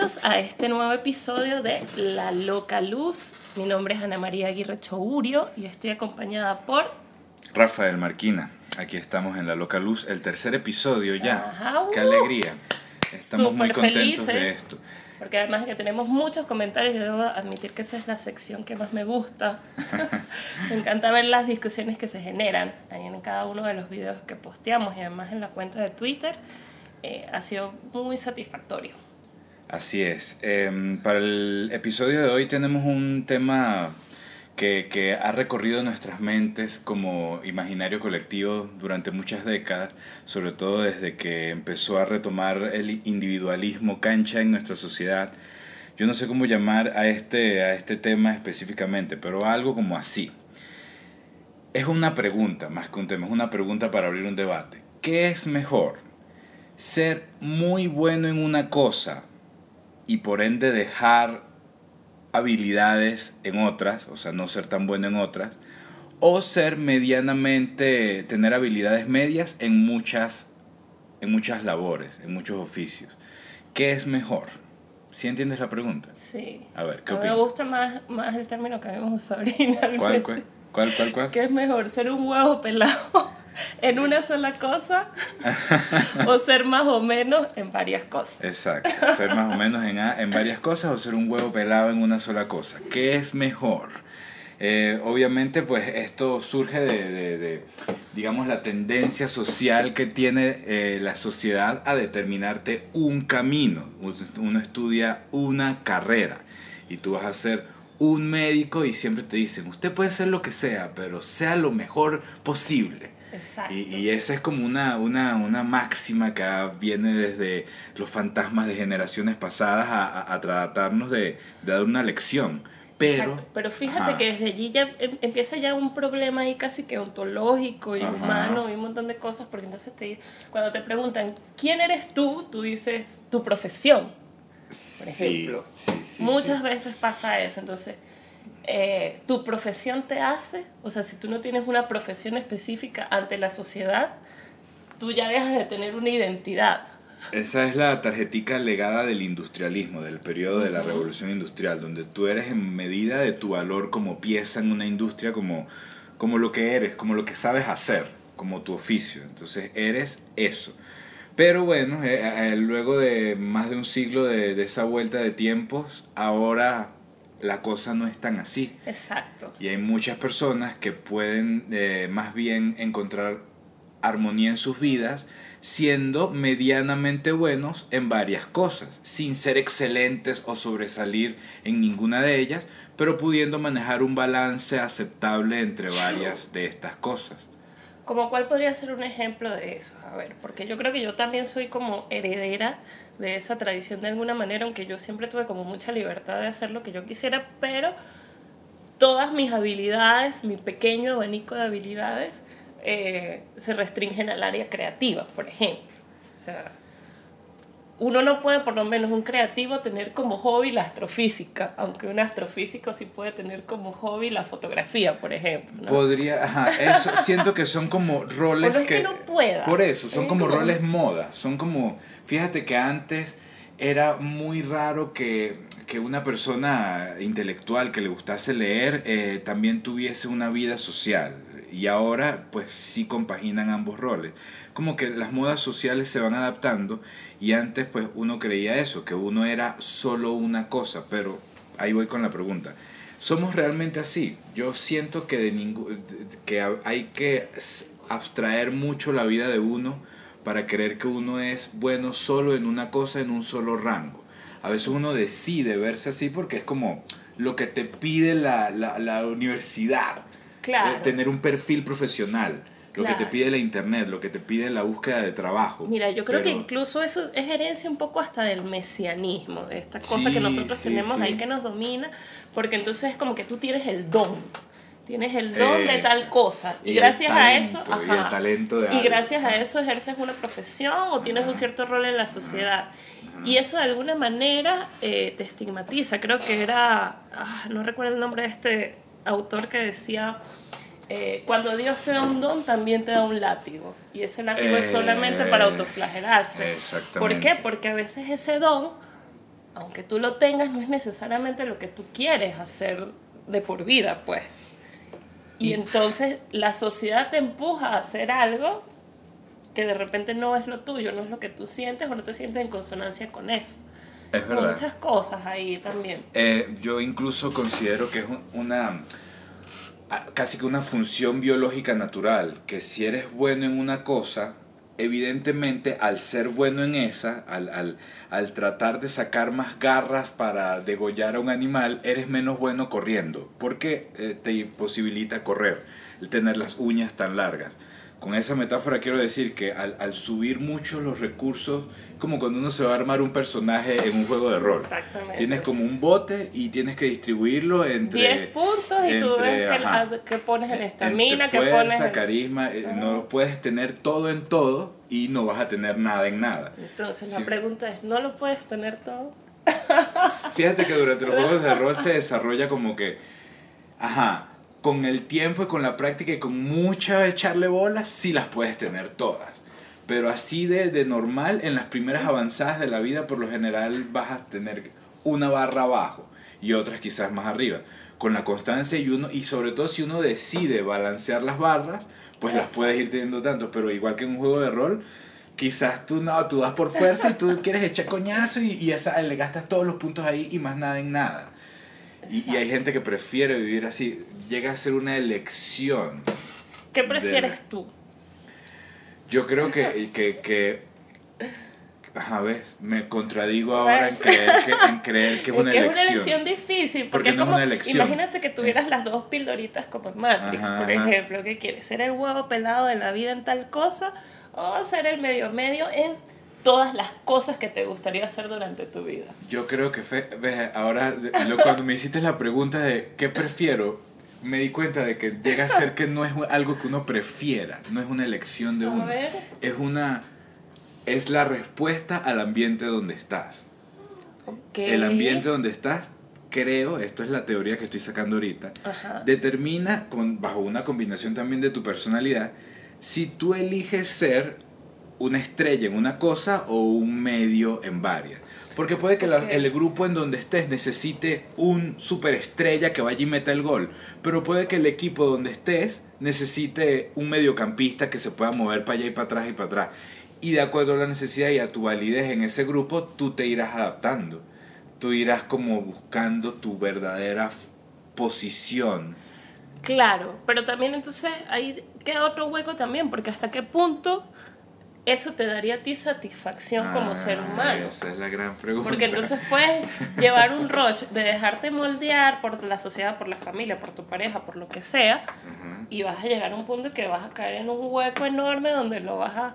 Bienvenidos a este nuevo episodio de La Loca Luz. Mi nombre es Ana María Aguirre Chourio y estoy acompañada por Rafael Marquina. Aquí estamos en La Loca Luz, el tercer episodio ya. Ajá, ¡Qué uh. alegría! Estamos muy contentos de felices. esto. Porque además de que tenemos muchos comentarios, yo debo admitir que esa es la sección que más me gusta. me encanta ver las discusiones que se generan ahí en cada uno de los videos que posteamos y además en la cuenta de Twitter. Eh, ha sido muy satisfactorio. Así es. Em, para el episodio de hoy tenemos un tema que, ha recorrido nuestras mentes como imaginario colectivo durante muchas décadas, sobre todo desde que empezó a retomar el individualismo cancha en nuestra sociedad. Yo no sé cómo llamar a este, a este tema específicamente, pero algo como así. Es una pregunta más que un tema, es una pregunta para abrir un debate. ¿Qué es mejor? ¿Ser muy bueno en una cosa y por ende dejar habilidades en otras, o sea, no ser tan bueno en otras, o ser medianamente, tener habilidades medias en muchas, en muchas labores, en muchos oficios. ¿Qué es mejor? ¿Sí entiendes la pregunta? Sí. A ver, ¿qué A mí me opinas? gusta más, más el término que habíamos usado originalmente. ¿Cuál, cuál, cuál, cuál, cuál? ¿Qué es mejor, ser un huevo pelado en una sola cosa o ser más o menos en varias cosas? Exacto, ser más o menos en, en varias cosas o ser un huevo pelado en una sola cosa. ¿Qué es mejor? Eh, obviamente, pues esto surge de, de- de, digamos, la tendencia social que tiene eh, la sociedad a determinarte un camino. Uno estudia una carrera y tú vas a ser un médico y siempre te dicen, usted puede ser lo que sea, pero sea lo mejor posible. Exacto. Y, y esa es como una, una, una máxima que viene desde los fantasmas de generaciones pasadas a, a- a tratarnos de, de dar una lección. Pero, Exacto. Pero fíjate Ajá. que desde allí ya em- empieza ya un problema ahí casi que ontológico y Ajá. humano y un montón de cosas, porque entonces te, cuando te preguntan quién eres tú, tú dices tu profesión. por ejemplo. Sí, sí, sí, Muchas veces pasa eso, entonces eh, tu profesión te hace, o sea, si tú no tienes una profesión específica ante la sociedad, tú ya dejas de tener una identidad. Esa es la tarjetica legada del industrialismo, del periodo de la revolución industrial, donde tú eres en medida de tu valor como pieza en una industria, como, como lo que eres, como lo que sabes hacer, como tu oficio. Entonces eres eso. Pero bueno, eh, eh, luego de más de un siglo de, de esa vuelta de tiempos, ahora la cosa no es tan así. Exacto. Y hay muchas personas que pueden eh, más bien encontrar armonía en sus vidas siendo medianamente buenos en varias cosas, sin ser excelentes o sobresalir en ninguna de ellas, pero pudiendo manejar un balance aceptable entre varias de estas cosas. Como cuál podría ser un ejemplo de eso, a ver, porque yo creo que yo también soy como heredera de esa tradición de alguna manera, aunque yo siempre tuve como mucha libertad de hacer lo que yo quisiera, pero todas mis habilidades, mi pequeño abanico de habilidades, eh, se restringen al área creativa, por ejemplo. Uno no puede, por lo menos un creativo, tener como hobby la astrofísica, aunque un astrofísico sí puede tener como hobby la fotografía, por ejemplo. ¿no? Podría, ajá, eso siento que son como roles es que no pueda, Por eso, son es como como- roles moda, son como, fíjate que antes era muy raro que, que una persona intelectual que le gustase leer eh, también tuviese una vida social y ahora pues sí compaginan ambos roles. Como que las modas sociales se van adaptando y antes pues uno creía eso, que uno era solo una cosa, pero ahí voy con la pregunta. ¿Somos realmente así? Yo siento que, de que hay que abstraer mucho la vida de uno para creer que uno es bueno solo en una cosa, en un solo rango. A veces uno decide verse así porque es como lo que te pide la, la, la universidad. Claro. Eh, Tener un perfil profesional. Lo que te pide la internet, lo que te pide la búsqueda de trabajo. Mira, yo creo que incluso eso es herencia un poco hasta del mesianismo, de esta cosa Sí, que nosotros sí, tenemos sí. ahí que nos domina, porque entonces es como que tú tienes el don, tienes el don de Eh, tal cosa, y, gracias a eso, y ajá, el talento de y algo. gracias a eso ejerces una profesión o tienes un cierto rol en la sociedad. Y eso de alguna manera eh, te estigmatiza. Creo que era, ah, no recuerdo el nombre de este autor que decía, eh, cuando Dios te da un don, también te da un látigo. Y ese látigo es solamente para Eh, autoflagelarse. ¿Por qué? Porque a veces ese don aunque tú lo tengas, no es necesariamente lo que tú quieres hacer de por vida, pues. Y, Y- entonces la sociedad te empuja a hacer algo que de repente no es lo tuyo, no es lo que tú sientes o no te sientes en consonancia con eso. Es verdad. Muchas cosas ahí también. Eh, yo incluso considero que es un- una casi que una función biológica natural, que si eres bueno en una cosa, evidentemente al ser bueno en esa, al, al, al tratar de sacar más garras para degollar a un animal, eres menos bueno corriendo, porque eh, te posibilita correr, el tener las uñas tan largas. Con esa metáfora quiero decir que al, al subir mucho los recursos, como cuando uno se va a armar un personaje en un juego de rol. Exactamente. Tienes como un bote y tienes que distribuirlo entre... 10 puntos y tú ves ajá, ah, que pones en estamina, que pones... en- carisma, Ajá. no puedes tener todo en todo y no vas a tener nada en nada. Entonces Sí. la pregunta es, ¿no lo puedes tener todo? Fíjate que durante los juegos de rol se desarrolla como que, ajá, con el tiempo y con la práctica y con mucha echarle bolas, sí las puedes tener todas. Pero así de, de normal, en las primeras avanzadas de la vida, por lo general vas a tener una barra abajo y otras quizás más arriba. Con la constancia y uno, y sobre todo si uno decide balancear las barras, pues las puedes ir teniendo tanto. Pero igual que en un juego de rol, quizás tú no, tú vas por fuerza y tú quieres echar coñazo y, y esa, le gastas todos los puntos ahí y más nada en nada. Y, y hay gente que prefiere vivir así. Llega a ser una elección. ¿Qué prefieres tú? Yo creo que, que, que a ver, me contradigo ahora en ¿Ves? creer que, en creer que es una que elección. es una elección difícil, Porque porque, no es como, una elección. imagínate que tuvieras las dos pildoritas como en Matrix, Ajá, por ajá. ejemplo, que quieres ser el huevo pelado de la vida en tal cosa o ser el medio medio en todas las cosas que te gustaría hacer durante tu vida. Yo creo que fe- ves, ahora lo- cuando me hiciste la pregunta de qué prefiero, me di cuenta de que llega a ser que no es algo que uno prefiera, no es una elección de A uno. ver. Es una es la respuesta al ambiente donde estás. Ok. El ambiente donde estás, creo, esto es la teoría que estoy sacando ahorita, Ajá. determina, con, bajo una combinación también de tu personalidad, si tú eliges ser una estrella en una cosa o un medio en varias. Porque puede que la- el grupo en donde estés necesite un superestrella que vaya y meta el gol, pero puede que el equipo donde estés necesite un mediocampista que se pueda mover para allá y para atrás y para atrás. Y de acuerdo a la necesidad y a tu validez en ese grupo, tú te irás adaptando. Tú irás como buscando tu verdadera posición. Claro, pero también entonces ahí queda otro hueco también, porque hasta qué punto eso te daría a ti satisfacción como ser Ah, humano. Esa es la gran pregunta. Porque entonces puedes llevar un rush de dejarte moldear por la sociedad, por la familia, por tu pareja, por lo que sea, y vas a llegar a un punto que vas a caer en un hueco enorme donde lo vas a,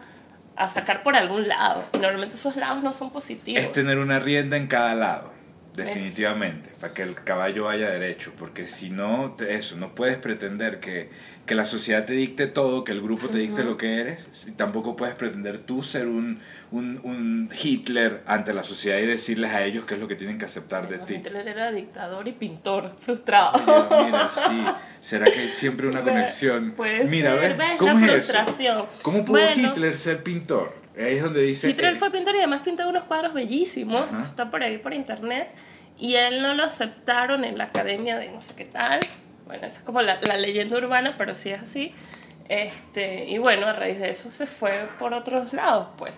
a sacar por algún lado. Y normalmente esos lados no son positivos. Es tener una rienda en cada lado, definitivamente, para que el caballo vaya derecho, porque si no, eso, no puedes pretender que, que la sociedad te dicte todo, que el grupo te dicte Ujú. lo que eres, y tampoco puedes pretender tú ser un, un, un Hitler ante la sociedad y decirles a ellos qué es lo que tienen que aceptar de ti. Hitler era dictador y pintor frustrado. Mira, mira, sí, será que hay siempre una conexión. Puede mira, ser, ¿ves? ¿ves? ¿Cómo la es eso? frustración. ¿Cómo pudo Bueno, Hitler ser pintor? Ahí es donde dice... Hitler fue pintor y además pintó unos cuadros bellísimos. Ajá. Está por ahí por internet. Y él no lo aceptaron en la academia de no sé qué tal. Bueno, esa es como la, la leyenda urbana, pero sí es así. Este, y bueno, a raíz de eso se fue por otros lados, pues.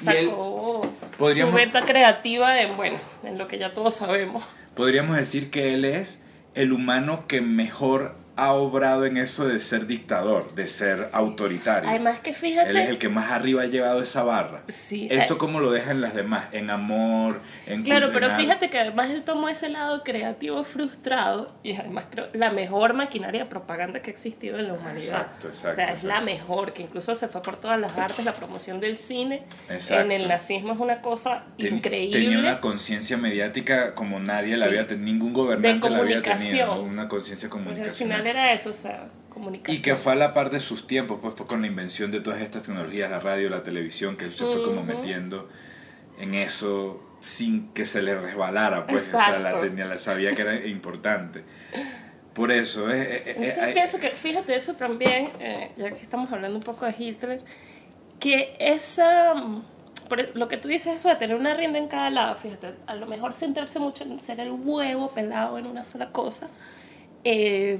Sacó su venta creativa en, bueno, en lo que ya todos sabemos. Podríamos decir que él es el humano que mejor ha obrado en eso de ser dictador, de ser autoritario. Además que fíjate... Él es el que más arriba ha llevado esa barra. Sí, Eso eh, como lo dejan las demás, en amor, en Claro, pero fíjate que además él tomó ese lado creativo frustrado y es además creo la mejor maquinaria de propaganda que ha existido en la humanidad. Exacto, exacto, O sea, es exacto. la mejor, que incluso se fue por todas las artes, la promoción del cine. Exacto. En el nazismo es una cosa Ten- increíble. Tenía una conciencia mediática como nadie la Sí. había tenido, ningún gobernante De la había tenido. comunicación. Una conciencia al comunicacional. final era eso, o sea, comunicación. Y que fue a la par de sus tiempos, pues fue con la invención de todas estas tecnologías, la radio, la televisión, que él se fue como metiendo en eso sin que se le resbalara, pues, o sea, la Exacto. tenía, la sabía que era importante. Por eso, eh, eh, eh, Entonces hay- pienso que, fíjate eso también, eh, ya que estamos hablando un poco de Hitler, que esa, por lo que tú dices, eso de tener una rienda en cada lado, fíjate, a lo mejor centrarse mucho en ser el huevo pelado en una sola cosa, eh,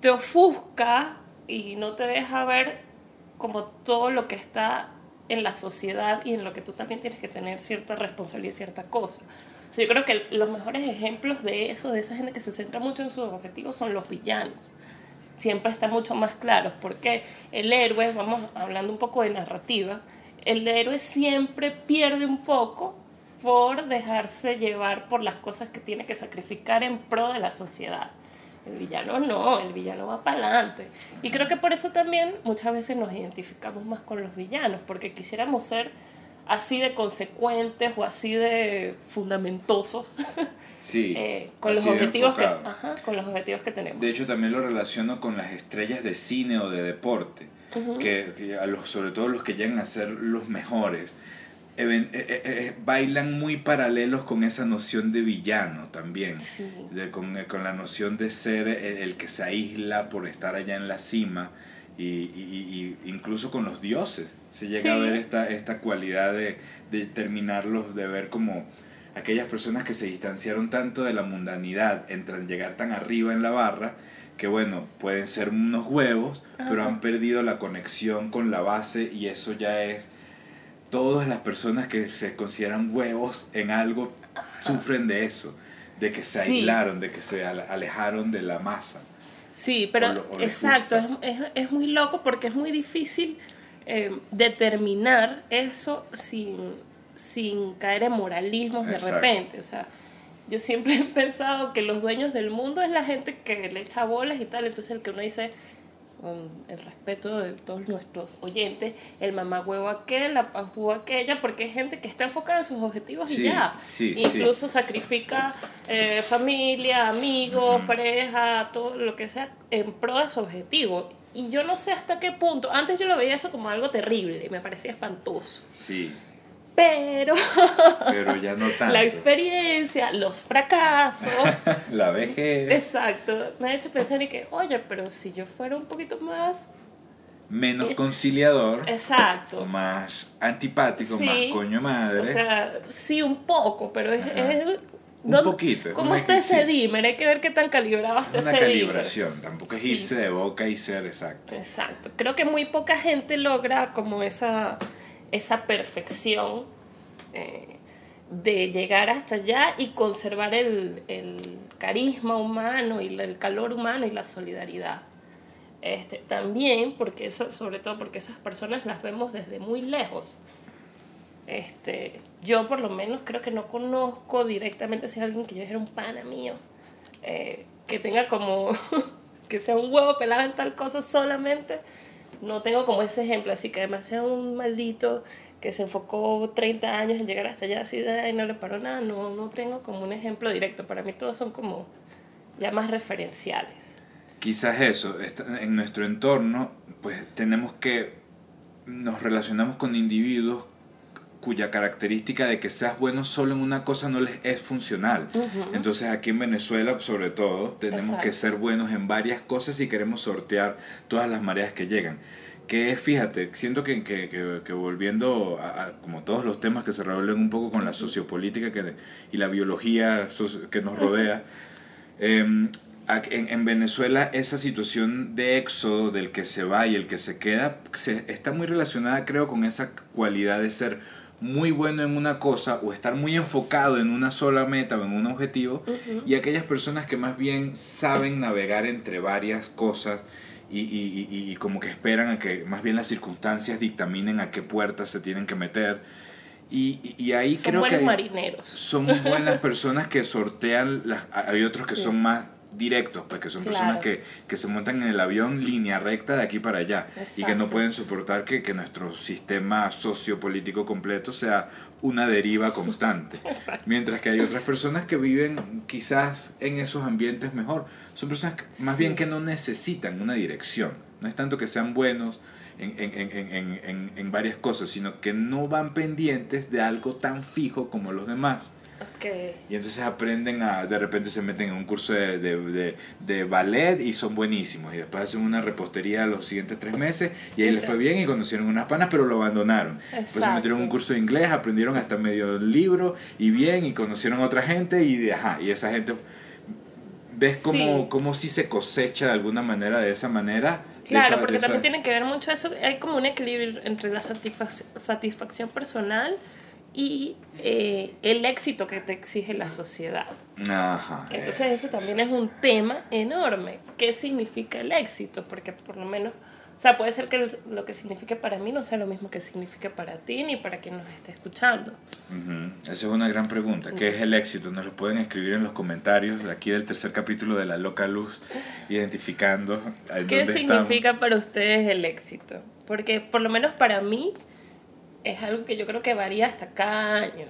te ofusca y no te deja ver como todo lo que está en la sociedad y en lo que tú también tienes que tener cierta responsabilidad y cierta cosa. O yo creo que los mejores ejemplos de eso, de esa gente que se centra mucho en sus objetivos, son los villanos. Siempre están mucho más claros, porque el héroe, vamos hablando un poco de narrativa, el héroe siempre pierde un poco por dejarse llevar por las cosas que tiene que sacrificar en pro de la sociedad. El villano no, el villano va para adelante. Y creo que por eso también muchas veces nos identificamos más con los villanos, porque quisiéramos ser así de consecuentes o así de fundamentosos sí, eh, con, los objetivos que, ajá, con los objetivos que tenemos. De hecho, también lo relaciono con las estrellas de cine o de deporte, que, a los, sobre todo los que llegan a ser los mejores. Eh, eh, bailan muy paralelos con esa noción de villano también, de, con, con, la noción de ser el, que se aísla por estar allá en la cima y, y, y incluso con los dioses. Se llega a ver esta, esta cualidad de, de terminarlos, de ver como aquellas personas que se distanciaron tanto de la mundanidad, entran llegar tan arriba en la barra, que bueno, pueden ser unos huevos, pero han perdido la conexión con la base y eso ya es todas las personas que se consideran huevos en algo sufren de eso, de que se aislaron, de que se alejaron de la masa. Sí, pero exacto, es, es, es, muy loco porque es muy difícil eh, determinar eso sin, sin caer en moralismos de repente. O sea, yo siempre he pensado que los dueños del mundo es la gente que le echa bolas y tal, entonces el que uno dice, con el respeto de todos nuestros oyentes, el mamá huevo aquel, la pajú aquella, porque hay gente que está enfocada en sus objetivos y ya. Incluso sacrifica eh, familia, amigos, pareja, todo lo que sea en pro de su objetivo. Y yo no sé hasta qué punto, antes yo lo veía eso como algo terrible, me parecía espantoso. Sí pero, pero ya no tanto. la experiencia, los fracasos, la vejez. Exacto, me ha hecho pensar y que, oye, pero si yo fuera un poquito más menos eh, conciliador. Exacto. Más antipático, más coño madre. O sea, sí, un poco, pero es. un poquito. ¿Cómo está ese dimmer? Hay que ver qué tan calibrado está ese Una calibración, tampoco es irse de boca y ser exacto. Exacto. Creo que muy poca gente logra como esa esa perfección eh, de llegar hasta allá y conservar el, carisma humano y el calor humano y la solidaridad. Este, también, porque sobre todo porque esas personas las vemos desde muy lejos. Este, yo por lo menos creo que no conozco directamente si alguien que yo era un pana mío, eh, que tenga como, que sea un huevo pelado en tal cosa solamente, no tengo como ese ejemplo, así que además sea un maldito que se enfocó 30 años en llegar hasta allá así y no le paró nada, no, no tengo como un ejemplo directo, para mí todos son como ya más referenciales. Quizás eso, en nuestro entorno, pues tenemos que, nos relacionamos con individuos cuya característica de que seas bueno solo en una cosa no les es funcional. Entonces aquí en Venezuela, sobre todo, tenemos que ser buenos en varias cosas si queremos sortear todas las mareas que llegan. Que fíjate, siento que, que, que, volviendo a, como todos los temas que se revuelven un poco con la sociopolítica que, y la biología que nos rodea, em, en, en, Venezuela esa situación de éxodo del que se va y el que se queda se, está muy relacionada creo con esa cualidad de ser muy bueno en una cosa o estar muy enfocado en una sola meta o en un objetivo y aquellas personas que más bien saben navegar entre varias cosas y, y, y, como que esperan a que más bien las circunstancias dictaminen a qué puertas se tienen que meter. Y, ahí son creo buenos que marineros. son buenas personas que sortean, las, hay otros que son más directos, pues que son personas que, que, se montan en el avión línea recta de aquí para allá y que no pueden soportar que, que, nuestro sistema sociopolítico completo sea una deriva constante. Mientras que hay otras personas que viven quizás en esos ambientes mejor. Son personas más bien que no necesitan una dirección. No es tanto que sean buenos en, en, en, en, en varias cosas, sino que no van pendientes de algo tan fijo como los demás. Y entonces aprenden a, de repente se meten en un curso de, de, de, ballet y son buenísimos. Y después hacen una repostería los siguientes tres meses y ahí les fue bien y conocieron unas panas, pero lo abandonaron. Después se metieron en un curso de inglés, aprendieron hasta medio libro y bien y conocieron a otra gente y, ajá, y esa gente... ¿Ves cómo, cómo si se cosecha de alguna manera de esa manera? Claro, porque también tiene que ver mucho eso. Hay como un equilibrio entre la satisfacción personal y eh, el éxito que te exige la sociedad. Ajá, Entonces ese también es un tema enorme. ¿Qué significa el éxito? Porque por lo menos, o sea, puede ser que lo que signifique para mí no sea lo mismo que signifique para ti ni para quien nos esté escuchando. Esa es una gran pregunta. ¿Qué es el éxito? Nos lo pueden escribir en los comentarios de aquí del tercer capítulo de La Loca Luz, identificando. ¿Qué significa para ustedes el éxito? Porque por lo menos para mí es algo que yo creo que varía hasta cada año.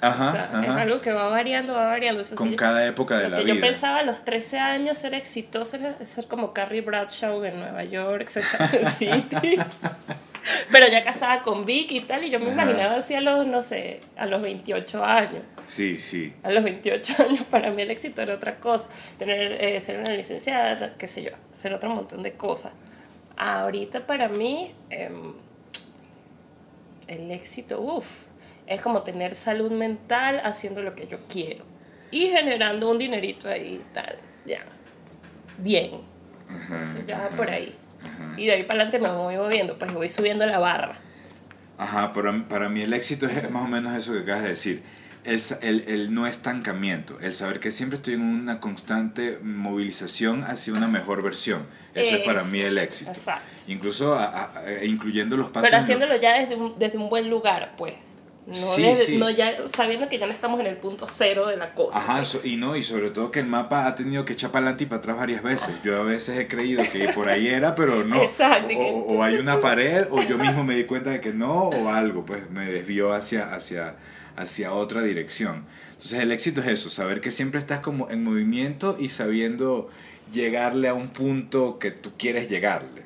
Ajá, o sea, es algo que va variando, va variando. Con cada época de la vida. Yo pensaba a los 13 años ser exitoso, ser como Carrie Bradshaw en Nueva York, City. Pero ya casada con Vicky y tal, y yo me imaginaba así a los, no sé, a los 28 años. Sí, sí. A los 28 años para mí el éxito era otra cosa. Tener, eh, ser una licenciada, qué sé yo, hacer otro montón de cosas. Ahorita para mí... Eh, el éxito, uff, es como tener salud mental haciendo lo que yo quiero y generando un dinerito ahí tal, ya, bien. Eso ya por ahí. Y de ahí para adelante me voy moviendo, pues voy subiendo la barra. Ajá, pero para mí el éxito es más o menos eso que acabas de decir. Es el, el no estancamiento, el saber que siempre estoy en una constante movilización hacia una mejor versión. Eso es, para mí el éxito. Exacto. Incluso incluyendo los pasos. Pero haciéndolo ya desde un, desde un buen lugar, pues. No, sí, no ya sabiendo que ya no estamos en el punto cero de la cosa. Ajá, y no, y sobre todo que el mapa ha tenido que echar para adelante y para atrás varias veces. Yo a veces he creído que por ahí era, pero no. Exacto. O, hay una pared, o yo mismo me di cuenta de que no, o algo, pues me desvió hacia, hacia, hacia otra dirección. Entonces el éxito es eso, saber que siempre estás como en movimiento y sabiendo llegarle a un punto que tú quieres llegarle.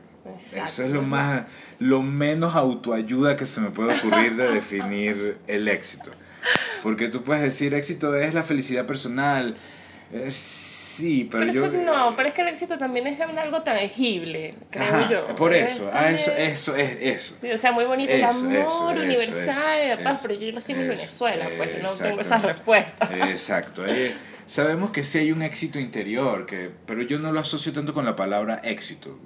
Eso es lo más, lo menos autoayuda que se me puede ocurrir de definir el éxito. Porque tú puedes decir éxito es la felicidad personal. Sí, pero, yo. no, pero es que el éxito también es algo tangible, creo yo. Por eso, ah, eso, eso es eso. Sí, o sea, muy bonito el amor universal, la paz, pero yo no soy en Venezuela, pues no tengo esa respuesta. Exacto. Eh, sabemos que sí hay un éxito interior, que, pero yo no lo asocio tanto con la palabra éxito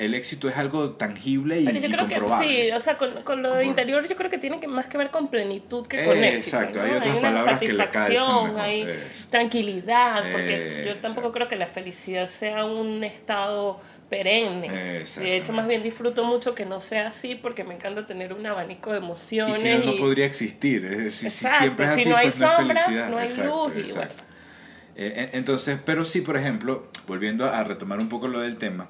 el éxito es algo tangible y, Pero yo creo que sí, o sea, con, con lo de interior yo creo que tiene que más que ver con plenitud que con éxito. Exacto, hay otras una satisfacción, hay tranquilidad, porque yo tampoco creo que la felicidad sea un estado perenne. De hecho, más bien disfruto mucho que no sea así porque me encanta tener un abanico de emociones. Y si no, no podría existir. si, siempre es así, no hay pues sombra, no, hay luz. Y bueno. Eh, entonces, pero sí, por ejemplo, volviendo a retomar un poco lo del tema,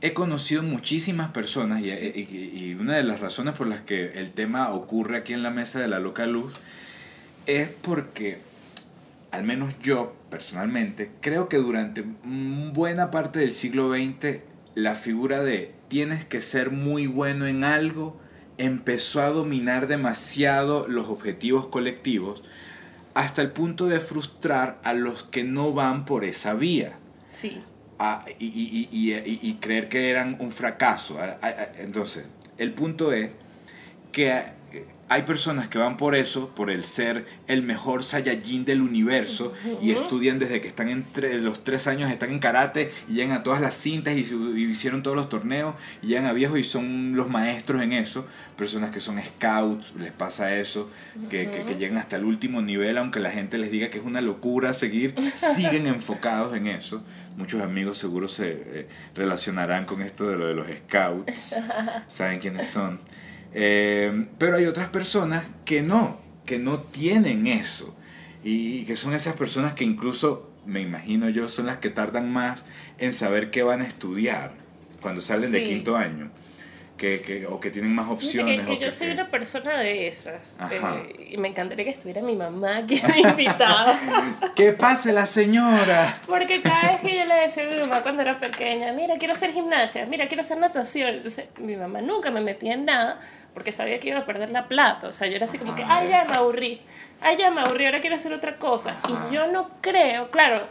he conocido muchísimas personas y, una de las razones por las que el tema ocurre aquí en la mesa de la loca luz es porque, al menos yo personalmente, creo que durante buena parte del siglo XX la figura de tienes que ser muy bueno en algo empezó a dominar demasiado los objetivos colectivos hasta el punto de frustrar a los que no van por esa vía. Sí y, y, y, y, creer que eran un fracaso. Entonces, el punto es que hay personas que van por eso, por el ser el mejor Saiyajin del universo y estudian desde que están entre los tres años, están en karate y llegan a todas las cintas y, hicieron todos los torneos y llegan a viejos y son los maestros en eso. Personas que son scouts, les pasa eso, que, que, llegan hasta el último nivel, aunque la gente les diga que es una locura seguir, siguen enfocados en eso. Muchos amigos seguro se eh, relacionarán con esto de lo de los scouts, saben quiénes son. Eh, pero hay otras personas que no, que no tienen eso. Y que son esas personas que incluso, me imagino yo, son las que tardan más en saber qué van a estudiar cuando salen de quinto año. Que, que, o que tienen más opciones. Que, yo soy una persona de esas. Eh, y me encantaría que estuviera mi mamá aquí invitada. ¡Que pase la señora! Porque cada vez que yo le decía a mi mamá cuando era pequeña, mira, quiero hacer gimnasia, mira, quiero hacer natación. Entonces mi mamá nunca me metía en nada porque sabía que iba a perder la plata. O sea, yo era así como que, ay, ya me aburrí, ay, ya me aburrí, ahora quiero hacer otra cosa. Y yo no creo, claro,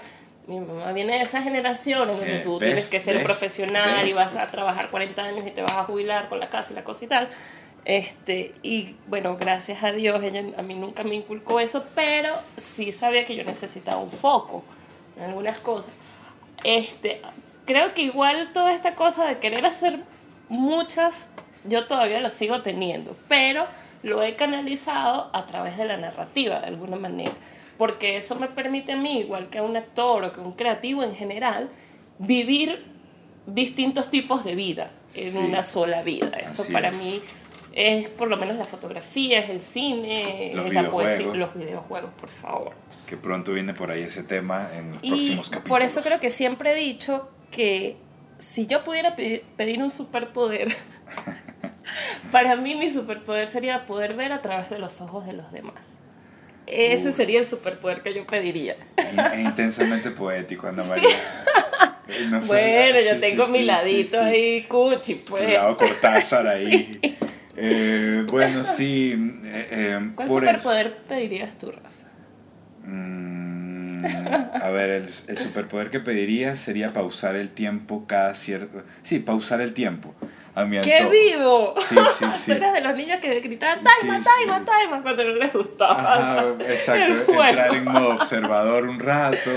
mi mamá viene de esa generación en donde Eh, tú ¿ves? tienes que ser ¿ves? profesional y ¿ves? vas a trabajar 40 años y te vas a jubilar con la casa y la cosa y tal. Este, y bueno, gracias a Dios, ella a mí nunca me inculcó eso, pero sí sabía que yo necesitaba un foco en algunas cosas. Este, creo que igual toda esta cosa de querer hacer muchas, yo todavía lo sigo teniendo, pero lo he canalizado a través de la narrativa de alguna manera, porque eso me permite a mí, igual que a un actor o que a un creativo en general, vivir distintos tipos de vida en Sí. una sola vida. Eso Así para es. mí es por lo menos la fotografía, es el cine, Los es la poesía, los videojuegos, por favor. Que pronto viene por ahí ese tema en los Y próximos capítulos. por eso creo que siempre he dicho que si yo pudiera pe- pedir un superpoder, para mí mi superpoder sería poder ver a través de los ojos de los demás. Ese Uy. sería el superpoder que yo pediría. Es intensamente poético, Ana María. Eh, no bueno, yo sí, tengo sí, mi sí, ladito sí, sí. ahí, cuchi, Tu pues. lado Cortázar ahí. Eh, bueno, sí. eh, eh, ¿Cuál por eso. superpoder pedirías tú, Rafa? Mm, a ver, el, el superpoder que pediría sería pausar el tiempo cada cierto... Sí, pausar el tiempo. A mi ¡Qué vivo! Sí, sí, sí. Tú eras de los niños que gritaban Sí, Taima, sí. Taima, Taima cuando no les gustaba. Ajá, exacto, entrar en modo observador un rato,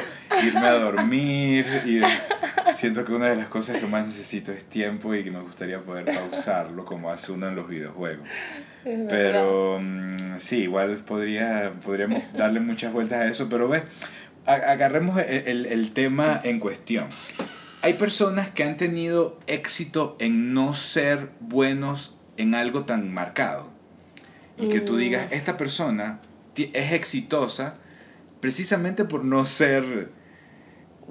irme a dormir y siento que una de las cosas que más necesito es tiempo y que me gustaría poder pausarlo como hace uno en los videojuegos. Pero mm, sí, igual podría, podríamos darle muchas vueltas a eso, pero ves, agarremos el, el- el tema en cuestión. Hay personas que han tenido éxito en no ser buenos en algo tan marcado. Y que tú Mm. digas, esta persona es exitosa precisamente por no ser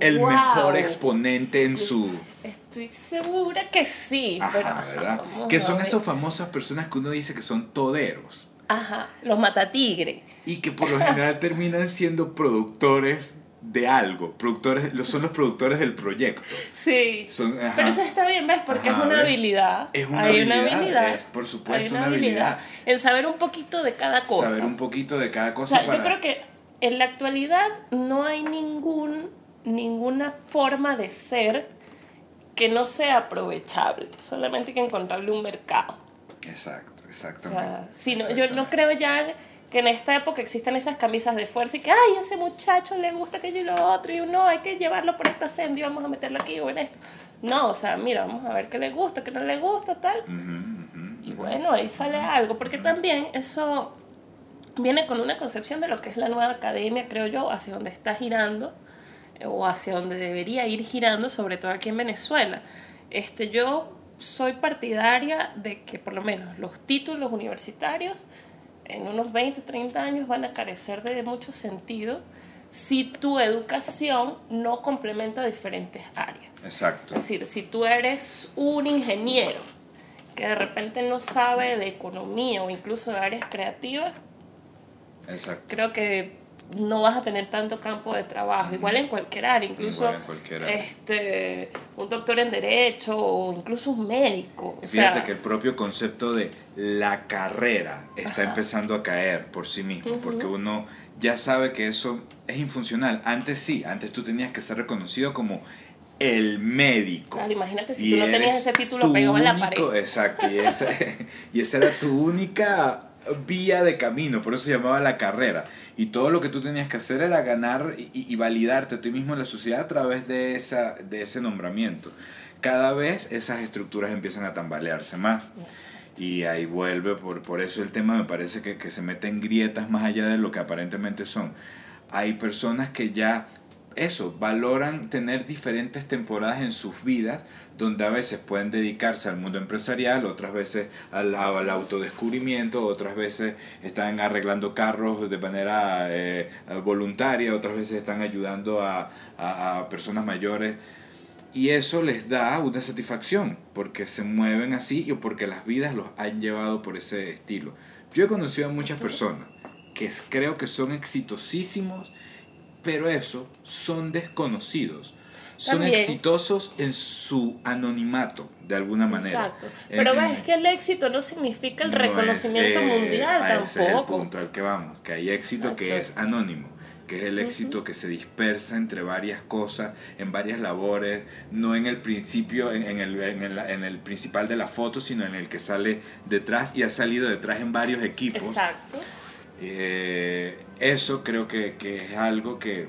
el Wow. mejor exponente en su... Estoy segura que sí, pero Ajá, ajá, ¿verdad? Que son esas famosas personas que uno dice que son toderos. Ajá, los matatigre. y que por lo general terminan siendo productores de algo. Productores, son los productores del proyecto. Sí. Son. Pero eso está bien, ¿ves? Porque Ajá, es una habilidad. Es una Hay una habilidad, habilidad. es, por supuesto, Hay una habilidad. En saber un poquito de cada cosa. Saber un poquito de cada o cosa sea, para... yo creo que en la actualidad no hay ningún, ninguna forma de ser que no sea aprovechable. Solamente hay que encontrarle un mercado. Exacto, O exactamente. sea, si no, yo no creo ya que en esta época existan esas camisas de fuerza y que, ay, a ese muchacho le gusta aquello y lo otro, y no, hay que llevarlo por esta senda y vamos a meterlo aquí o en esto. No, o sea, mira, vamos a ver qué le gusta, qué no le gusta, tal. Ujú, ujú, Y bueno, ahí sale algo, porque también eso viene con una concepción de lo que es la nueva academia, creo yo, hacia donde está girando, eh, o hacia donde debería ir girando, sobre todo aquí en Venezuela. Este, yo soy partidaria de que por lo menos los títulos universitarios en unos 20, 30 años van a carecer de mucho sentido si tu educación no complementa diferentes áreas. Exacto. Es decir, si tú eres un ingeniero que de repente no sabe de economía o incluso de áreas creativas, Exacto. creo que no vas a tener tanto campo de trabajo. Igual en cualquier área, incluso Igual en cualquier área. este, un doctor en derecho o incluso un médico. O Fíjate sea, que el propio concepto de la carrera está Ajá. empezando a caer por sí mismo, porque uno ya sabe que eso es infuncional. Antes sí, antes tú tenías que ser reconocido como el médico. claro, imagínate si Y tú no tenías ese título tu pegado en la pared. Exacto, y esa, y esa era tu única vía de camino, por eso se llamaba la carrera. Y todo lo que tú tenías que hacer era ganar y, y validarte a ti mismo en la sociedad a través de, esa, de ese nombramiento. Cada vez esas estructuras empiezan a tambalearse más. Y ahí vuelve, por, por eso el tema me parece que, que se mete en grietas más allá de lo que aparentemente son. Hay personas que ya, eso, valoran tener diferentes temporadas en sus vidas, donde a veces pueden dedicarse al mundo empresarial, otras veces al, al autodescubrimiento, otras veces están arreglando carros de manera eh, voluntaria, otras veces están ayudando a, a- a personas mayores. Y eso les da una satisfacción, porque se mueven así y porque las vidas los han llevado por ese estilo. Yo he conocido a muchas personas que creo que son exitosísimos, pero eso son desconocidos. Son También. exitosos en su anonimato, de alguna manera. Exacto. Pero en- ves que el éxito no significa el no es, reconocimiento eh, mundial a ese es el tampoco. punto al que vamos, que hay éxito que es Exacto. anónimo, que es el éxito que se dispersa entre varias cosas, en varias labores, no en el principio, en, en el, en, el, en el principal de la foto, sino en el que sale detrás y ha salido detrás en varios equipos. Exacto. Eh, eso creo que, que es algo que,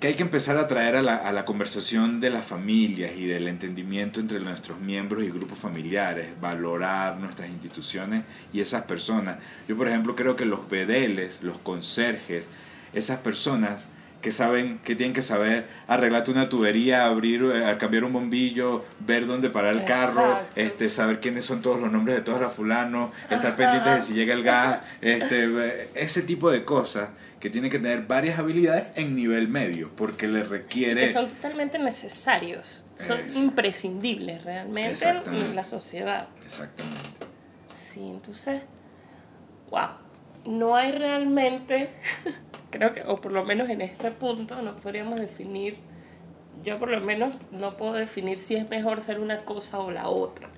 que hay que empezar a traer a la, a la conversación de las familias y del entendimiento entre nuestros miembros y grupos familiares, valorar nuestras instituciones y esas personas. Yo, por ejemplo, creo que los bedeles, los conserjes, esas personas que saben, que tienen que saber arreglarte una tubería, abrir, eh, cambiar un bombillo, ver dónde parar el carro, Exacto. este, saber quiénes son todos los nombres de todos los fulanos, estar pendientes de si llega el gas, este, eh, ese tipo de cosas que tienen que tener varias habilidades en nivel medio, porque le requiere... Que son totalmente necesarios. Son imprescindibles realmente en la sociedad. Exactamente. Sí, entonces, wow, no hay realmente, creo que, o por lo menos en este punto, no podríamos definir, yo por lo menos no puedo definir si es mejor ser una cosa o la otra.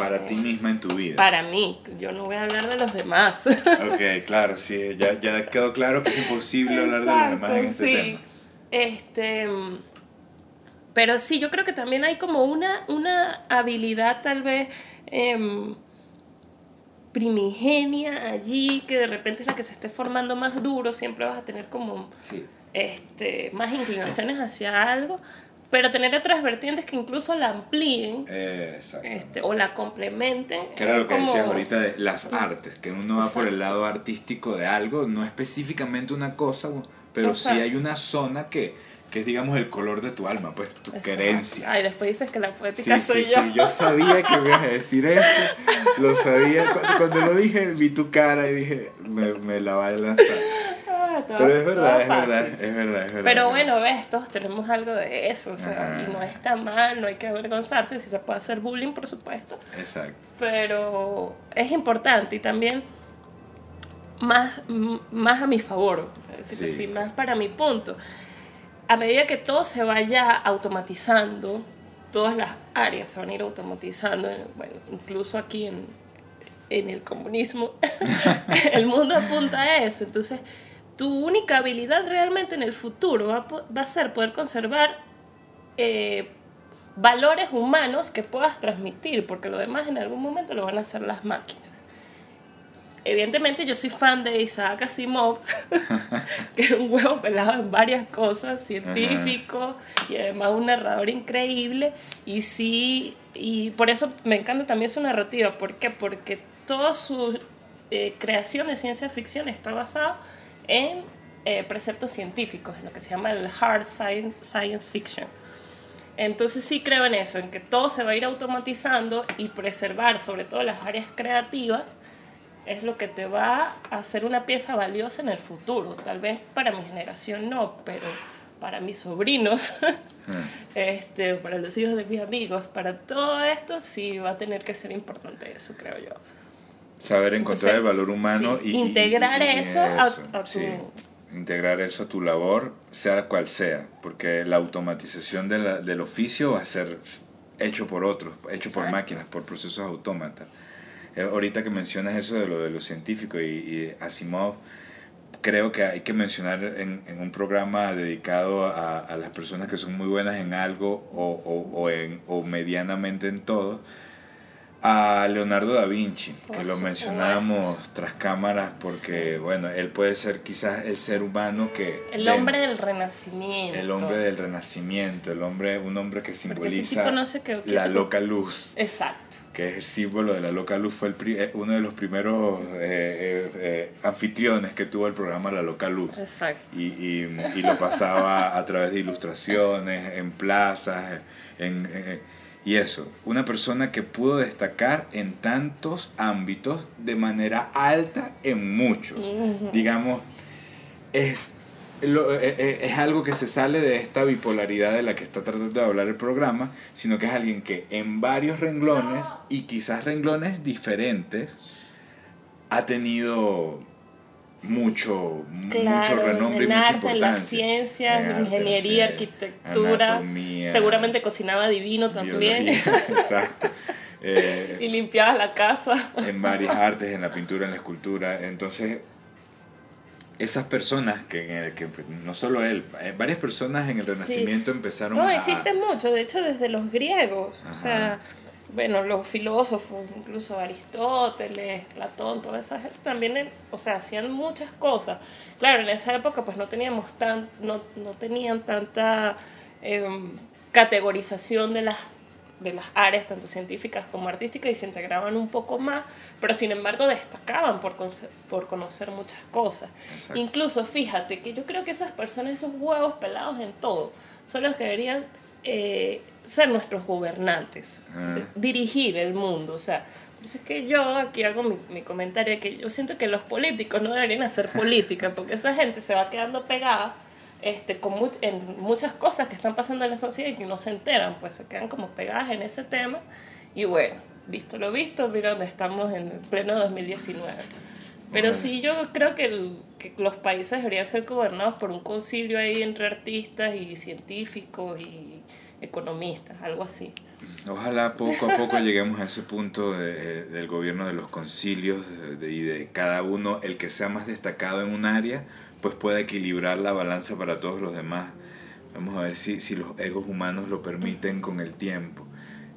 Para ti misma en tu vida. Para mí, yo no voy a hablar de los demás. Ok, claro, sí, ya, ya quedó claro que es imposible hablar de los demás en este sí. tema. Este, pero sí, yo creo que también hay como una, una habilidad tal vez em, primigenia allí, que de repente es la que se esté formando más duro, siempre vas a tener como Sí. este, más inclinaciones hacia algo, pero tener otras vertientes que incluso la amplíen Exacto. este, o la complementen. Que era lo que como- decías ahorita de las artes, que uno va por el Exacto. lado artístico de algo, no específicamente una cosa, pero sí Exacto. hay una zona que, que es, digamos, el color de tu alma, pues, tu Exacto. querencia. Ay, después dices que la Sí, poética sí, soy sí, yo. yo sabía que me ibas a decir eso, lo sabía, cuando, cuando lo dije vi tu cara y dije, me, me la va a lanzar. Todo- Pero es verdad, todo es fácil. verdad, es verdad, es verdad. Pero es bueno, ves, todos tenemos algo de eso, o sea, Ajá. y no está mal, no hay que avergonzarse, si se puede hacer bullying, por supuesto, verdad. Exacto. pero es importante y también más, más a mi favor, es decir, sí, más para mi punto. A medida que todo se vaya automatizando, todas las áreas se van a ir automatizando, bueno, incluso aquí en, en el comunismo, el mundo apunta a eso, entonces tu única habilidad realmente en el futuro va, a po- va a ser poder conservar eh, valores humanos que puedas transmitir, porque lo demás en algún momento lo van a hacer las máquinas. Evidentemente yo soy fan de Isaac Asimov, que es un huevo pelado en varias cosas, científico y además un narrador increíble. Y sí, y por eso me encanta también su narrativa. ¿Por qué? Porque toda su eh, creación de ciencia ficción está basada en eh, preceptos científicos, en lo que se llama el hard science, science fiction. Entonces sí creo en eso, en que todo se va a ir automatizando y preservar sobre todo las áreas creativas es lo que te va a hacer una pieza valiosa en el futuro. Tal vez para mi generación no, pero para mis sobrinos, este, para los hijos de mis amigos, para todo esto sí va a tener que ser importante eso, creo yo. Saber encontrar el valor humano sí, y integrar y- y eso a- a tu- sí. integrar eso a tu labor, sea cual sea, porque la automatización de la- del oficio va a ser hecho por otros, hecho por máquinas, por procesos autómatas. Eh, ahorita que mencionas eso de lo de lo científico y, y Asimov, creo que hay que mencionar en, en un programa dedicado a, a las personas que son muy buenas en algo o, o, o en, o medianamente en todo, a Leonardo da Vinci, Por que lo supuesto. mencionábamos tras cámaras porque, bueno, él puede ser quizás el ser humano que... El hombre del renacimiento. el hombre del renacimiento, el hombre, un hombre que simboliza la loca luz Exacto. que es el símbolo de la loca luz, fue el pri- eh, uno de los primeros eh, eh, eh, anfitriones que tuvo el programa La Loca Luz. Exacto. Y, y, y lo pasaba a través de ilustraciones, en plazas, en, eh, y eso. Una persona que pudo destacar en tantos ámbitos de manera alta en muchos. Digamos, es, lo- eh, eh, es algo que se sale de esta bipolaridad de la que está tratando de hablar el programa, sino que es alguien que en varios renglones y quizás renglones diferentes ha tenido mucho, mucho renombre y mucha arte, importancia. en las ciencias, En ingeniería, arquitectura. anatomía, Seguramente cocinaba divino también. biología, Exacto. Eh, y limpiaba la casa. en varias artes, en la pintura, en la escultura. Entonces, esas personas, que, que pues, no solo él, eh, varias personas en el Renacimiento empezaron No, a... existen muchos, de hecho desde los griegos, Ajá. o sea, bueno, los filósofos, incluso Aristóteles, Platón, toda esa gente también, eh, o sea, hacían muchas cosas. Claro, en esa época pues no teníamos tan, no, no tenían tanta em, categorización de las de las áreas tanto científicas como artísticas y se integraban un poco más, pero sin embargo destacaban por, por conocer muchas cosas. Exacto. Incluso fíjate que yo creo que esas personas, esos huevos pelados en todo, son los que deberían eh, ser nuestros gobernantes, Ah. dirigir el mundo. O sea, por eso es que yo aquí hago mi, mi comentario de que yo siento que los políticos no deberían hacer política, porque esa gente se va quedando pegada este, con much- en muchas cosas que están pasando en la sociedad y que no se enteran, pues se quedan como pegadas en ese tema. Y bueno, visto lo visto, mira dónde estamos en pleno 2019. Pero Bueno. sí, yo creo que, el- que los países deberían ser gobernados por un concilio ahí entre artistas y científicos y economistas, algo así. Ojalá poco a poco lleguemos a ese punto de- del gobierno de los concilios de- y de cada uno, el que sea más destacado en un área, pues pueda equilibrar la balanza para todos los demás. Vamos a ver si, si los egos humanos lo permiten con el tiempo.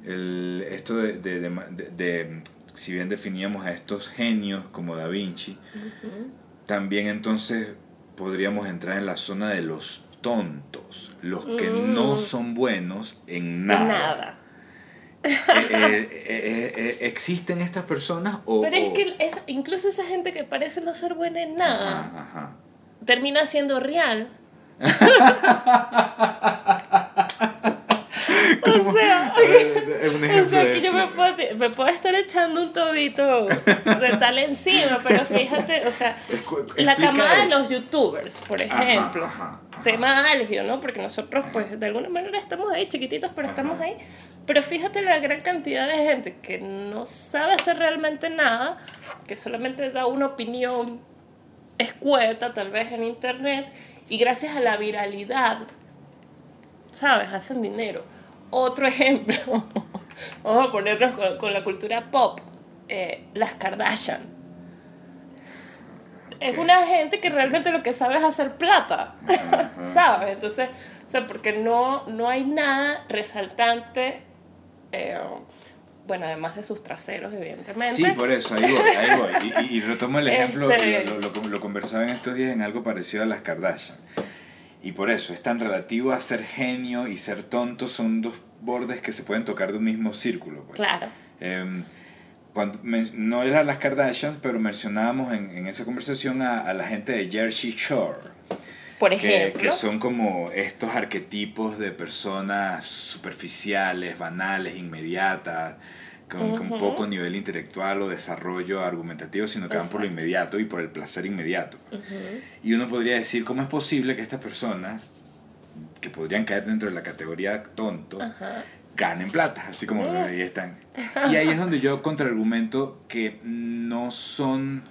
El, esto de, de- de- de- de- si bien definíamos a estos genios como Da Vinci, también entonces podríamos entrar en la zona de los tontos, los que no Mm. son buenos en Nada. nada. Eh, eh, eh, ¿Existen estas personas o...? Pero es que es- incluso esa gente que parece no ser buena en nada, Ajá, ajá. termina siendo real. o sea, Eh, un o ejemplo sea, de que yo me puedo, me puedo estar echando un tobito de tal encima, pero fíjate, o sea, la camada de los youtubers, por Ajá, ejemplo, ajá, ajá. tema álgido, ¿no? Porque nosotros, pues, de alguna manera estamos ahí chiquititos, pero estamos ahí. Pero fíjate la gran cantidad de gente que no sabe hacer realmente nada, que solamente da una opinión escueta, tal vez en internet, y gracias a la viralidad, ¿sabes? Hacen dinero. Otro ejemplo, vamos a ponernos con, con la cultura pop, eh, las Kardashian. Es una gente que realmente lo que sabe es hacer plata, ¿sabes? Entonces, o sea, porque no, no hay nada resaltante, eh, bueno, además de sus traseros, evidentemente. Sí, por eso, ahí voy, ahí voy. Y, y- y retomo el ejemplo, Este- lo, lo- lo conversaba en estos días en algo parecido a las Kardashian. Y por eso, es tan relativo a ser genio y ser tonto, son dos bordes que se pueden tocar de un mismo círculo. pues. Claro. Em, cuando, men- no eran las Kardashians, pero mencionábamos en, en esa conversación a, a la gente de Jersey Shore. Por que, ejemplo. que son como estos arquetipos de personas superficiales, banales, inmediatas, con, con Ujú. poco nivel intelectual o desarrollo argumentativo, sino que van por lo Exacto. inmediato y por el placer inmediato. Ujú. Y uno podría decir, ¿cómo es posible que estas personas, que podrían caer dentro de la categoría tonto, Ajá. ganen plata, así como Yes. ahí están. Y ahí es donde yo contraargumento que no son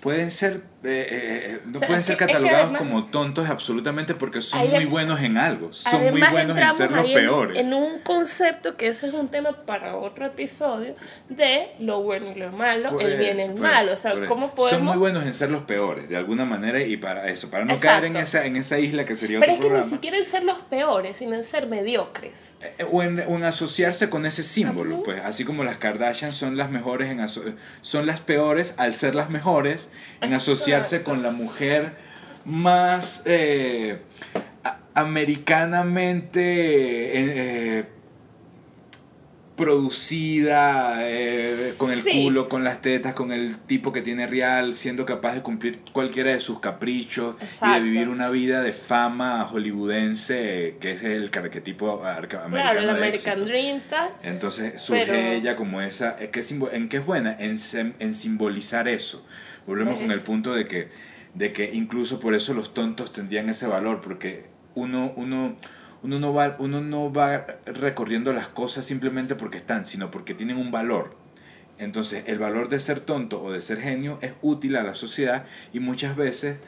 pueden ser eh, eh, no O sea, pueden ser que- es que catalogados además- como tontos absolutamente porque son muy buenos en algo, son muy buenos en ser los ahí en- peores. En, un concepto que ese es un tema para otro episodio de lo bueno y lo malo, Por el bien y el por mal. eso, O sea, por eso. ¿cómo Son podemos...? muy buenos en ser los peores, de alguna manera, y para eso, para no Exacto. caer en esa, en esa isla que sería Pero otro es que ni programa. siquiera en ser los peores, sino en ser mediocres. Eh, O en, en asociarse con ese símbolo, pues así como las Kardashian son las mejores en son las peores al ser las mejores en asociarse Con la mujer más eh, americanamente eh, producida, eh, con el Sí. culo, con las tetas, con el tipo que tiene real, siendo capaz de cumplir cualquiera de sus caprichos y de vivir una vida de fama hollywoodense, que es el arquetipo americano Claro, el de American éxito. Dream tal. Entonces surge Pero- ella como esa, ¿en qué, simbo- ¿en qué es buena? En simbolizar eso. Volvemos con el Pues. punto de que, de que incluso por eso los tontos tendrían ese valor, porque uno, uno, uno, no va, uno no va recorriendo las cosas simplemente porque están, sino porque tienen un valor. Entonces, el valor de ser tonto o de ser genio es útil a la sociedad y muchas veces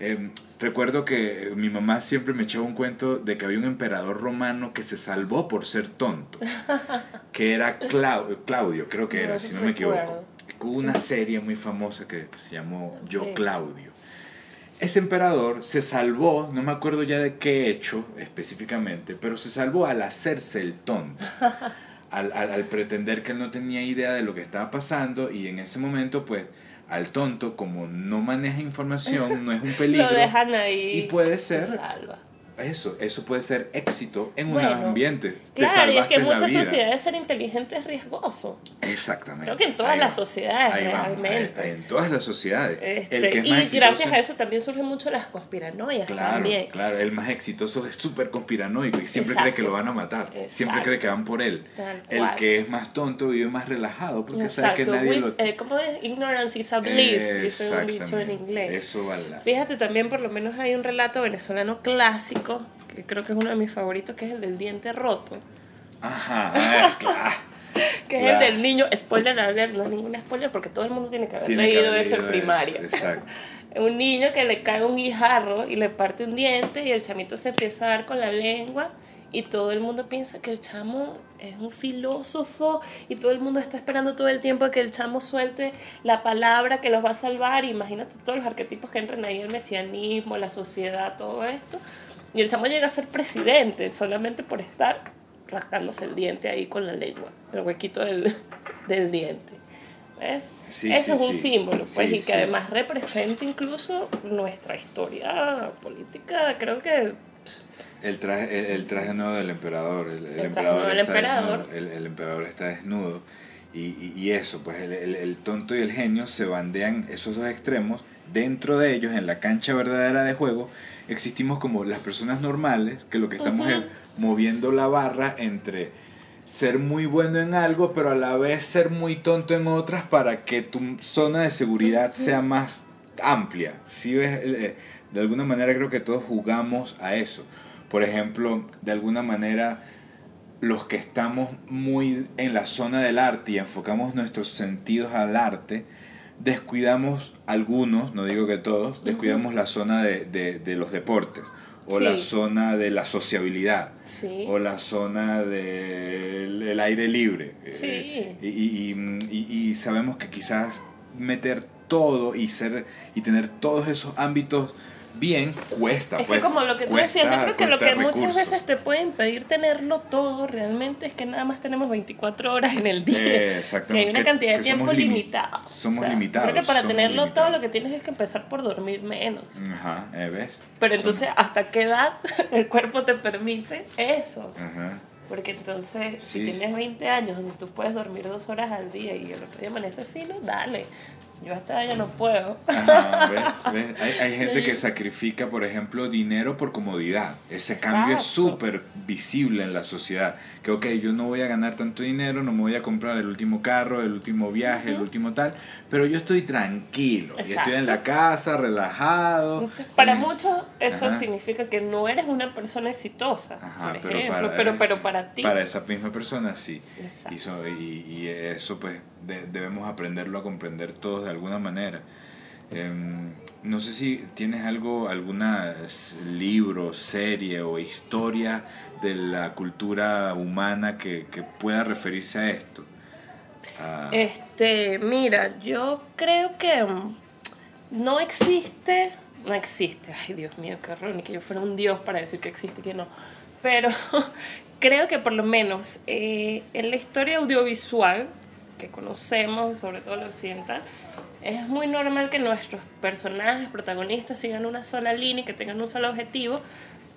eh, recuerdo que mi mamá siempre me echaba un cuento de que había un emperador romano que se salvó por ser tonto, que era Claudio, creo que era, si no me equivoco. Hubo una serie muy famosa que, se llamó Yo Claudio. Ese emperador se salvó, no me acuerdo ya de qué hecho específicamente, pero se salvó al hacerse el tonto. Al, al, al pretender que él no tenía idea de lo que estaba pasando y en ese momento pues al tonto, como no maneja información, no es un peligro. Lo dejan ahí. Y puede ser. salva. Eso, eso puede ser éxito en un ambiente. Claro, y es que en muchas sociedades ser inteligente es riesgoso. Exactamente. Creo que en todas las sociedades realmente. en todas las sociedades. Este, y gracias a eso también surgen mucho las conspiranoias claro, también. Claro, el más exitoso es súper conspiranoico y siempre cree que lo van a matar. Siempre cree que van por él. el que es más tonto vive más relajado porque sabe que nadie lo... Eh, ¿Cómo es? Ignorance is a bliss, dice un dicho en inglés. Eso vale. Fíjate, también por lo menos hay un relato venezolano clásico que creo que es uno de mis favoritos, que es el del diente roto. Ajá, claro. que es el del niño, spoiler alert, no es ningún spoiler porque todo el mundo tiene que haber leído eso en primaria. exacto. un niño que le cae un guijarro y le parte un diente y el chamito se empieza a dar con la lengua y todo el mundo piensa que el chamo es un filósofo y todo el mundo está esperando todo el tiempo que el chamo suelte la palabra que los va a salvar. Imagínate todos los arquetipos que entran ahí, el mesianismo, la sociedad, todo esto. Y el chamo llega a ser presidente solamente por estar rascándose el diente ahí con la lengua, el huequito del, del diente. ¿Ves? Eso es un símbolo, pues, y que además representa incluso nuestra historia política, creo que... El traje, el, traje nuevo del emperador, el, emperador, está emperador. Desnudo, el, emperador está desnudo, y, y, y eso, pues el, el, tonto y el genio se bandean esos dos extremos, dentro de ellos, en la cancha verdadera de juego, existimos como las personas normales, que lo que estamos es moviendo la barra entre ser muy bueno en algo, pero a la vez ser muy tonto en otras para que tu zona de seguridad sea más amplia. Si ves, eh, de alguna manera creo que todos jugamos a eso. Por ejemplo, de alguna manera los que estamos muy en la zona del arte y enfocamos nuestros sentidos al arte, descuidamos algunos, no digo que todos, descuidamos la zona de, de, los deportes o la zona de la sociabilidad o la zona del aire libre. Eh, y, y, y, sabemos que quizás meter todo y ser y tener todos esos ámbitos bien cuesta. Es pues, que como lo que tú decías, yo creo que lo que muchas veces te puede impedir tenerlo todo realmente es que nada más tenemos 24 horas en el día. exactamente. Que hay una cantidad de tiempo limitada. Somos limitados. Creo que para tenerlo todo lo que tienes es que empezar por dormir menos. Ajá, ¿eh? ¿ves? Pero entonces, ¿hasta qué edad el cuerpo te permite eso? Ajá. Porque entonces, si tienes 20 años donde tú puedes dormir dos horas al día y el otro día amanece fino, dale. Yo hasta ya no puedo. ¿ves? Hay, hay, gente que sacrifica, por ejemplo, dinero por comodidad. Ese cambio es súper visible en la sociedad. Que, ok, yo no voy a ganar tanto dinero, no me voy a comprar el último carro, el último viaje, el último tal, pero yo estoy tranquilo. Y estoy en la casa, relajado. para muchos eso significa que no eres una persona exitosa, por pero ejemplo, para, pero, pero para ti. Para esa misma persona, sí. Y, y, eso, pues, debemos aprenderlo a comprender todos de alguna manera. Em, no sé si tienes algo, alguna libro, serie o historia de la cultura humana que, pueda referirse a esto. Este, mira, yo creo que mm, no existe, no existe, ay Dios mío, qué horror, ni que yo fuera un dios para decir que existe que no, pero creo que por lo menos eh, en la historia audiovisual que conocemos, sobre todo lo occidental, es muy normal que nuestros personajes, protagonistas, sigan una sola línea, que tengan un solo objetivo,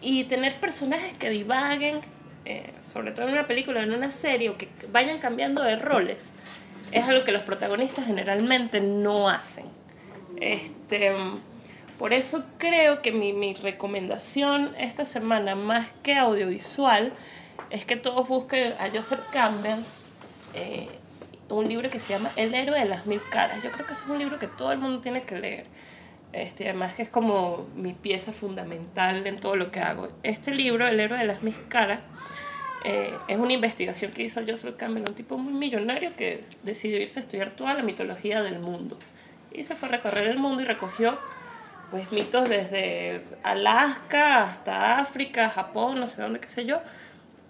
y tener personajes que divaguen, eh, sobre todo en una película, en una serie, o que vayan cambiando de roles, es algo que los protagonistas generalmente no hacen. Este, por eso creo que mi, mi recomendación esta semana, más que audiovisual, es que todos busquen a Joseph Campbell. Eh, un libro que se llama El héroe de las mil caras. Yo creo que es un libro que todo el mundo tiene que leer. Este, además que es como mi pieza fundamental en todo lo que hago. Este libro, El héroe de las mil caras, Eh, es una investigación que hizo Joseph Campbell, un tipo muy millonario que decidió irse a estudiar toda la mitología del mundo. Y se fue a recorrer el mundo y recogió pues mitos desde Alaska hasta África, Japón, no sé dónde, qué sé yo.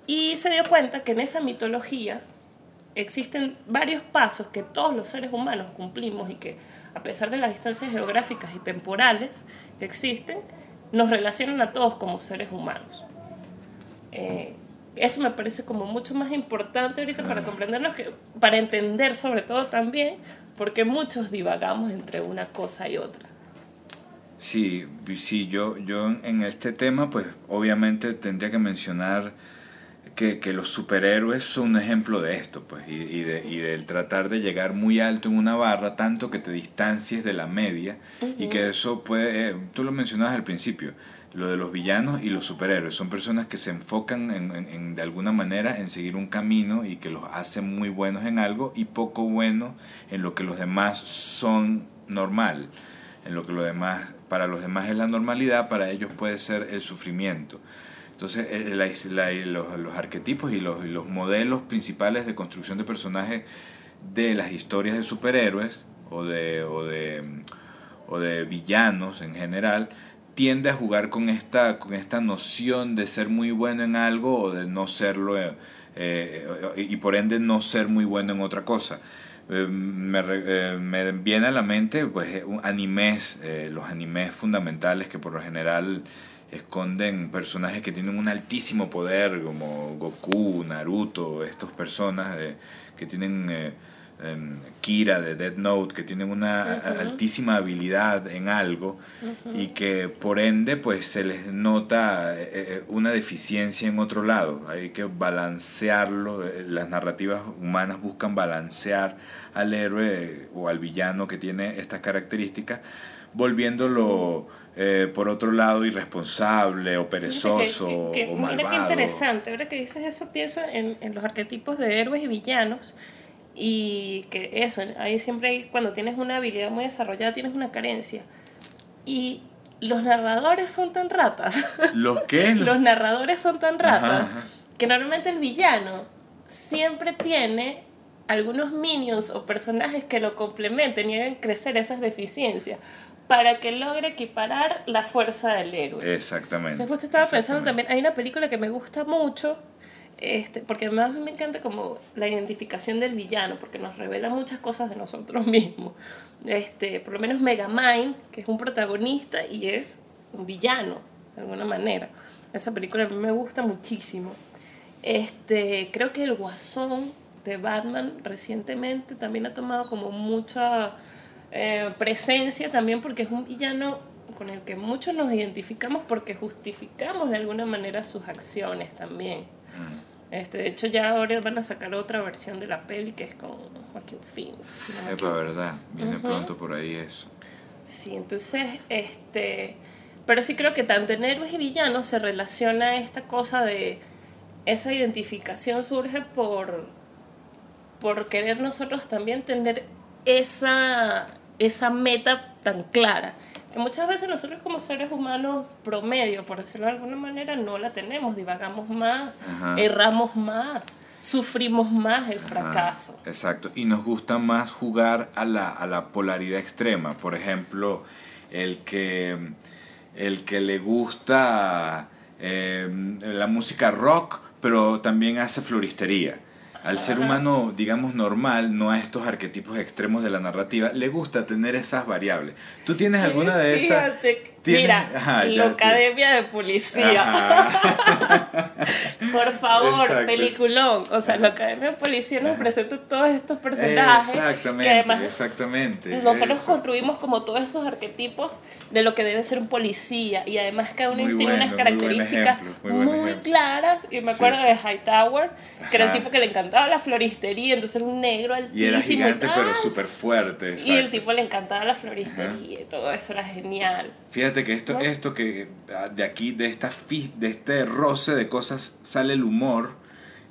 Y se dio cuenta que en esa mitología existen varios pasos que todos los seres humanos cumplimos y que a pesar de las distancias geográficas y temporales que existen, nos relacionan a todos como seres humanos. Eh, eso me parece como mucho más importante ahorita para comprendernos, que, para entender sobre todo también, porque muchos divagamos entre una cosa y otra. Sí, sí, yo, yo en este tema pues obviamente tendría que mencionar que, que, los superhéroes son un ejemplo de esto, pues, y, y, de, y del tratar de llegar muy alto en una barra, tanto que te distancies de la media, y que eso puede, eh, tú lo mencionabas al principio, lo de los villanos y los superhéroes, son personas que se enfocan en, en, en, de alguna manera en seguir un camino y que los hacen muy buenos en algo y poco buenos en lo que los demás son normal, en lo que los demás, para los demás es la normalidad, para ellos puede ser el sufrimiento. Entonces, eh, la, la, los, los, arquetipos y los, los, modelos principales de construcción de personajes de las historias de superhéroes o de, o de, o de villanos en general tiende a jugar con esta, con esta noción de ser muy bueno en algo o de no serlo eh, eh, y por ende no ser muy bueno en otra cosa. Me, me, viene a la mente pues animes, los animes fundamentales que por lo general esconden personajes que tienen un altísimo poder, como Goku, Naruto, estas personas eh, que tienen eh, eh, Kira de Dead Note, que tienen una uh -huh. altísima habilidad en algo uh -huh. y que por ende pues se les nota una deficiencia en otro lado. Hay que balancearlo, las narrativas humanas buscan balancear al héroe o al villano que tiene estas características, volviéndolo... Sí eh, por otro lado irresponsable o perezoso que, que, que, o malvado. Mira qué interesante, ahora que dices eso pienso en, en, los arquetipos de héroes y villanos y que eso, ahí siempre hay, cuando tienes una habilidad muy desarrollada tienes una carencia y los narradores son tan ratas. ¿Los qué? los narradores son tan ratas ajá, ajá. que normalmente el villano siempre tiene algunos minions o personajes que lo complementen y hagan crecer esas deficiencias para que logre equiparar la fuerza del héroe. Exactamente. O sea, estaba pensando también, hay una película que me gusta mucho, este, porque además me encanta como la identificación del villano, porque nos revela muchas cosas de nosotros mismos. Este, por lo menos Megamind, que es un protagonista y es un villano, de alguna manera. Esa película a mí me gusta muchísimo. Este, creo que el Guasón de Batman recientemente también ha tomado como mucha eh, presencia también porque es un villano con el que muchos nos identificamos porque justificamos de alguna manera sus acciones también. Mm. Este, de hecho, ya ahora van a sacar otra versión de la peli que es con Joaquín Phoenix. ¿no? Es la verdad, viene uh -huh. pronto por ahí eso. Sí, entonces, este, pero sí creo que tanto en héroes y villanos se relaciona esta cosa de esa identificación surge por, por querer nosotros también tener esa, esa meta tan clara. Que muchas veces nosotros como seres humanos promedio, por decirlo de alguna manera, no la tenemos, divagamos más, Ajá. erramos más, sufrimos más el fracaso. Exacto, y nos gusta más jugar a la, a la polaridad extrema. Por ejemplo, el que, el que le gusta eh, la música rock, pero también hace floristería al ser humano, digamos, normal, no a estos arquetipos extremos de la narrativa, le gusta tener esas variables. ¿Tú tienes alguna de esas? Mira, Ajá, la Academia de Policía. Por favor, Exacto. peliculón. O sea, la Academia de Policía nos presenta todos estos personajes. Exactamente, que además exactamente. Nosotros eso. construimos como todos esos arquetipos de lo que debe ser un policía. Y además cada uno muy tiene bueno, unas características muy, muy, muy claras. Y me acuerdo sí. de Hightower, que era el tipo que le encantaba la floristería. Entonces era un negro altísimo. Y era gigante, y pero súper fuerte. Exacto. Y el tipo le encantaba la floristería. Ajá. Y todo eso era genial. Fíjate que esto, esto que ah, de aquí, de, esta, de este roce de cosas, sale el humor,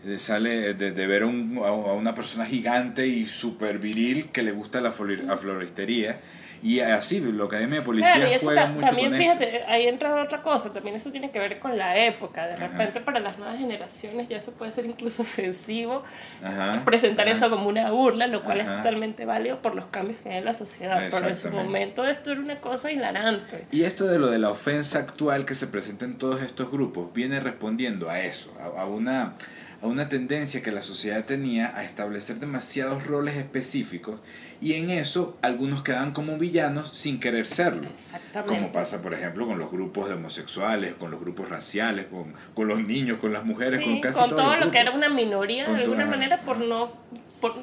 de, sale de, de ver un, a una persona gigante y súper viril que le gusta la, flor, la floristería. Y así, la Academia de Policía Claro, y eso juega ta- mucho también, con fíjate, ahí entra otra cosa, también eso tiene que ver con la época. De Ajá. repente para las nuevas generaciones ya eso puede ser incluso ofensivo. Ajá, presentar ajá. eso como una burla, lo cual es totalmente válido por los cambios que hay en la sociedad. Pero en su momento esto era una cosa hilarante. Y esto de lo de la ofensa actual que se presenta en todos estos grupos viene respondiendo a eso, a, a una, a una tendencia que la sociedad tenía a establecer demasiados roles específicos y en eso algunos quedan como villanos sin querer serlo. Exactamente. Como pasa, por ejemplo, con los grupos de homosexuales, con los grupos raciales, con, con los niños, con las mujeres, Sí, con casi con todo lo que era una minoría Con de alguna toda- manera por no por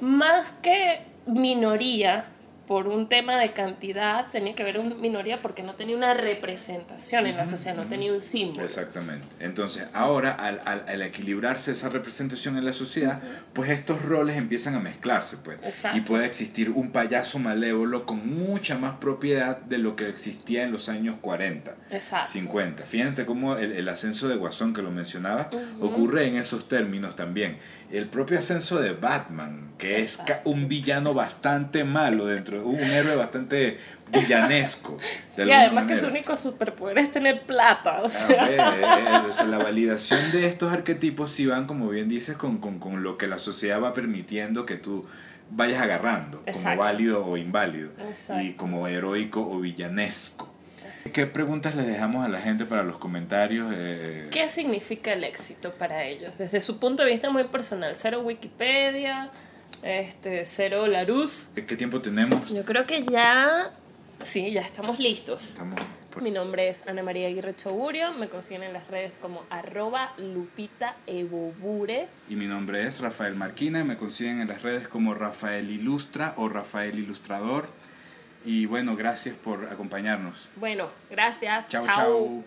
más que minoría por un tema de cantidad tenía que ver una minoría porque no tenía una representación en la sociedad no tenía un símbolo Exactamente. Entonces, ahora, al, al, al equilibrarse esa representación en la sociedad, pues estos roles empiezan a mezclarse, pues. Exacto. Y puede existir un payaso malévolo con mucha más propiedad de lo que existía en los años 40, exacto 50. Fíjate cómo el, el ascenso de Guasón, que lo mencionaba, ocurre en esos términos también. El propio ascenso de Batman, que es un villano bastante malo dentro, un héroe bastante villanesco. sí además que su único superpoder es tener plata o sea ver, eh, o sea, la validación de estos arquetipos sí van, como bien dices, con, con, con lo que la sociedad va permitiendo que tú vayas agarrando, como válido o inválido, Exacto. y como heroico o villanesco. ¿Qué preguntas les dejamos a la gente para los comentarios? Eh, ¿Qué significa el éxito para ellos? Desde su punto de vista muy personal. Cero Wikipedia, este, cero Larus. ¿Qué tiempo tenemos? Yo creo que ya, sí, ya estamos listos. Estamos por- Mi nombre es Ana María Aguirre Choburio, me consiguen en las redes como arroba Lupita Ebobure. Y mi nombre es Rafael Marquina, me consiguen en las redes como Rafael Ilustra o Rafael Ilustrador. Y bueno, gracias por acompañarnos. Bueno, gracias. Chao, Chao.